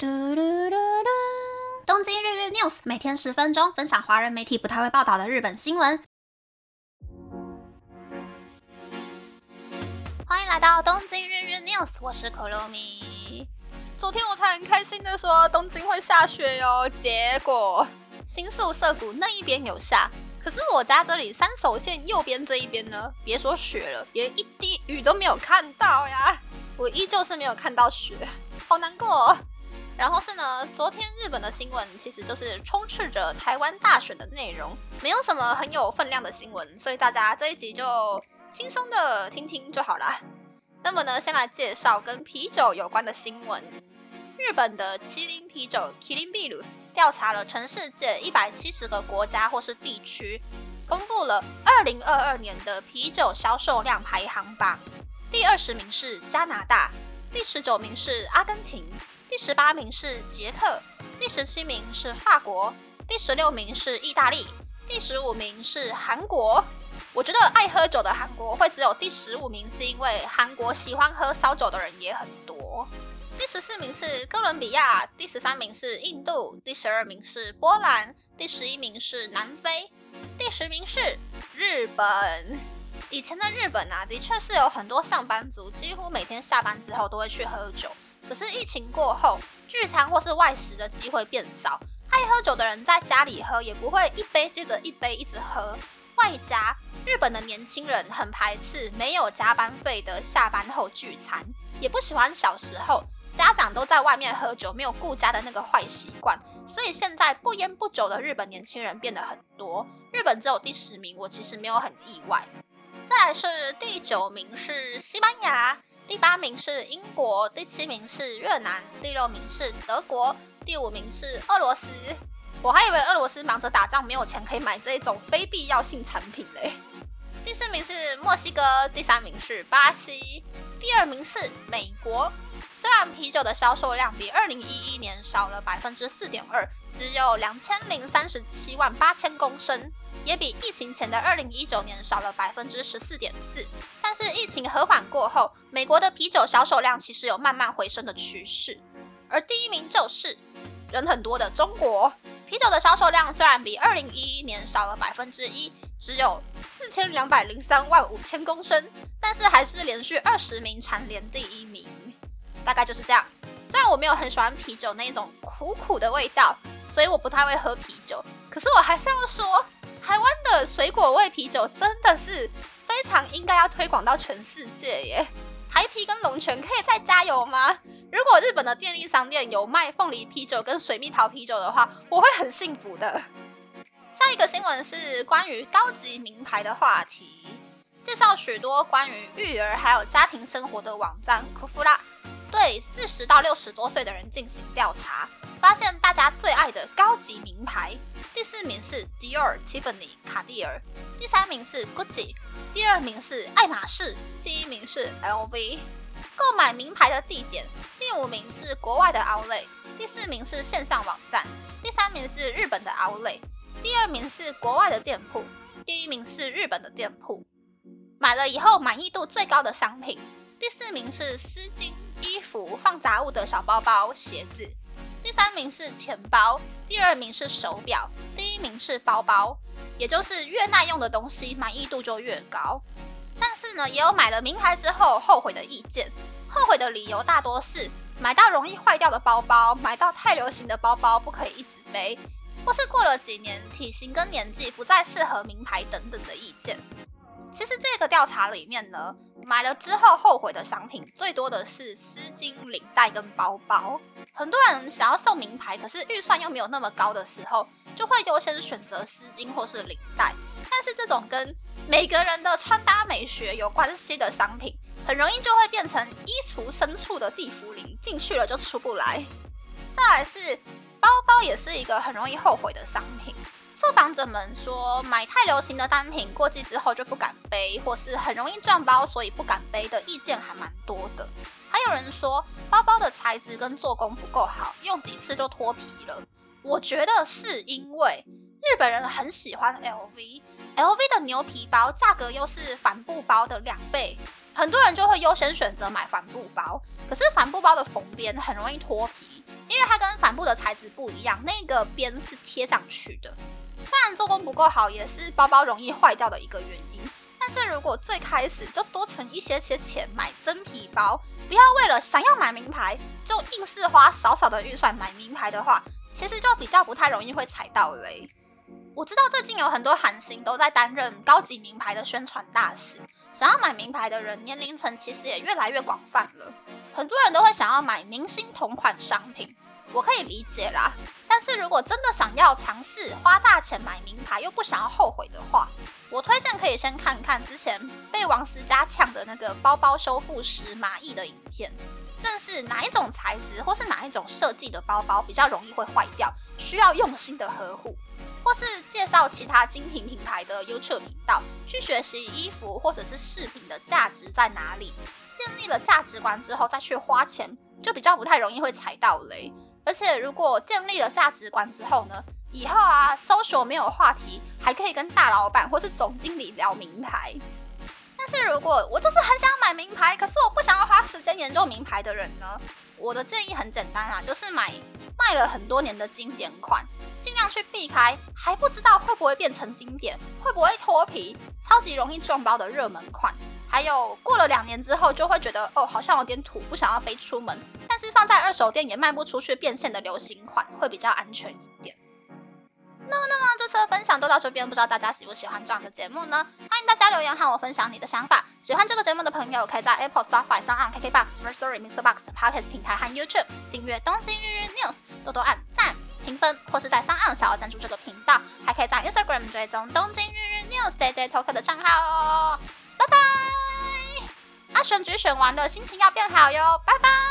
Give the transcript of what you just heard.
嘟嘟嘟嘟！东京日日 news 每天十分钟，分享华人媒体不太会报道的日本新闻。欢迎来到东京日日 news，我是可乐米。昨天我才很开心的说东京会下雪哟，结果新宿涩谷那一边有下，可是我家这里三手线右边这一边呢，别说雪了，连一滴雨都没有看到呀！我依旧是没有看到雪，好难过。然后是呢，昨天日本的新闻其实就是充斥着台湾大选的内容，没有什么很有分量的新闻，所以大家这一集就轻松的听听就好啦。那么呢，先来介绍跟啤酒有关的新闻。日本的麒麟啤酒 （Kirin Biru） 调查了全世界一百七十个国家或是地区，公布了二零二二年的啤酒销售量排行榜。第二十名是加拿大，第十九名是阿根廷。十八名是捷克，第十七名是法国，第十六名是意大利，第十五名是韩国。我觉得爱喝酒的韩国会只有第十五名，是因为韩国喜欢喝烧酒的人也很多。第十四名是哥伦比亚，第十三名是印度，第十二名是波兰，第十一名是南非，第十名是日本。以前的日本啊，的确是有很多上班族，几乎每天下班之后都会去喝酒。可是疫情过后，聚餐或是外食的机会变少，爱喝酒的人在家里喝也不会一杯接着一杯一直喝。外加日本的年轻人很排斥没有加班费的下班后聚餐，也不喜欢小时候家长都在外面喝酒没有顾家的那个坏习惯，所以现在不烟不酒的日本年轻人变得很多。日本只有第十名，我其实没有很意外。再来是第九名是西班牙。第八名是英国，第七名是越南，第六名是德国，第五名是俄罗斯。我还以为俄罗斯忙着打仗，没有钱可以买这一种非必要性产品嘞。第四名是墨西哥，第三名是巴西，第二名是美国。虽然啤酒的销售量比二零一一年少了百分之四点二，只有两千零三十七万八千公升。也比疫情前的二零一九年少了百分之十四点四，但是疫情和缓过后，美国的啤酒销售量其实有慢慢回升的趋势。而第一名就是人很多的中国，啤酒的销售量虽然比二零一一年少了百分之一，只有四千两百零三万五千公升，但是还是连续二十名蝉联第一名，大概就是这样。虽然我没有很喜欢啤酒那种苦苦的味道，所以我不太会喝啤酒，可是我还是要说。台湾的水果味啤酒真的是非常应该要推广到全世界耶！台啤跟龙泉可以再加油吗？如果日本的便利商店有卖凤梨啤酒跟水蜜桃啤酒的话，我会很幸福的。下一个新闻是关于高级名牌的话题，介绍许多关于育儿还有家庭生活的网站库夫拉对四十到六十多岁的人进行调查。发现大家最爱的高级名牌，第四名是 Dior、Tiffany、卡地尔，第三名是 Gucci，第二名是爱马仕，第一名是 LV。购买名牌的地点，第五名是国外的 Outlet，第四名是线上网站，第三名是日本的 Outlet，第二名是国外的店铺，第一名是日本的店铺。买了以后满意度最高的商品，第四名是丝巾、衣服、放杂物的小包包、鞋子。第三名是钱包，第二名是手表，第一名是包包，也就是越耐用的东西满意度就越高。但是呢，也有买了名牌之后后悔的意见，后悔的理由大多是买到容易坏掉的包包，买到太流行的包包不可以一直背，或是过了几年体型跟年纪不再适合名牌等等的意见。其实这个调查里面呢，买了之后后悔的商品最多的是丝巾、领带跟包包。很多人想要送名牌，可是预算又没有那么高的时候，就会优先选择丝巾或是领带。但是这种跟每个人的穿搭美学有关系的商品，很容易就会变成衣橱深处的地茯苓，进去了就出不来。再来是包包，也是一个很容易后悔的商品。受访者们说，买太流行的单品过季之后就不敢背，或是很容易撞包，所以不敢背的意见还蛮多的。还有人说，包包的材质跟做工不够好，用几次就脱皮了。我觉得是因为日本人很喜欢 LV，LV 的牛皮包价格又是帆布包的两倍，很多人就会优先选择买帆布包。可是帆布包的缝边很容易脱皮。因为它跟帆布的材质不一样，那个边是贴上去的。做工不够好，也是包包容易坏掉的一个原因。但是如果最开始就多存一些些钱买真皮包，不要为了想要买名牌就硬是花少少的预算买名牌的话，其实就比较不太容易会踩到雷。我知道最近有很多韩星都在担任高级名牌的宣传大使，想要买名牌的人年龄层其实也越来越广泛了。很多人都会想要买明星同款商品，我可以理解啦。但是如果真的想要尝试花大钱买名牌又不想要后悔的话，我推荐可以先看看之前被王思佳呛的那个包包修复师马毅的影片，认识哪一种材质或是哪一种设计的包包比较容易会坏掉，需要用心的呵护。或是介绍其他精品品牌的 YouTube 频道，去学习衣服或者是饰品的价值在哪里，建立了价值观之后再去花钱，就比较不太容易会踩到雷。而且如果建立了价值观之后呢，以后啊，social 没有话题，还可以跟大老板或是总经理聊名牌。但是如果我就是很想买名牌，可是我不想要花时间研究名牌的人呢？我的建议很简单啊，就是买卖了很多年的经典款。尽量去避开还不知道会不会变成经典，会不会脱皮，超级容易撞包的热门款。还有过了两年之后就会觉得哦好像有点土，不想要背出门，是放在二手店也卖不出去变现的流行款会比较安全一点。那么那么这次的分享就到这边，不知道大家喜不喜欢这样的节目呢？欢迎大家留言和我分享你的想法。喜欢这个节目的朋友，可以在 Apple、Spotify、s o n KKBox、First Story、Mr. Box 的 Podcast 平台和 YouTube 订阅《东京日日 News》，多多按赞。评分，或是在三岸想要赞助这个频道，还可以在 Instagram 追踪东京日日 News Day Day Talk 的账号哦。拜拜！啊，选举选完了，心情要变好哟。拜拜。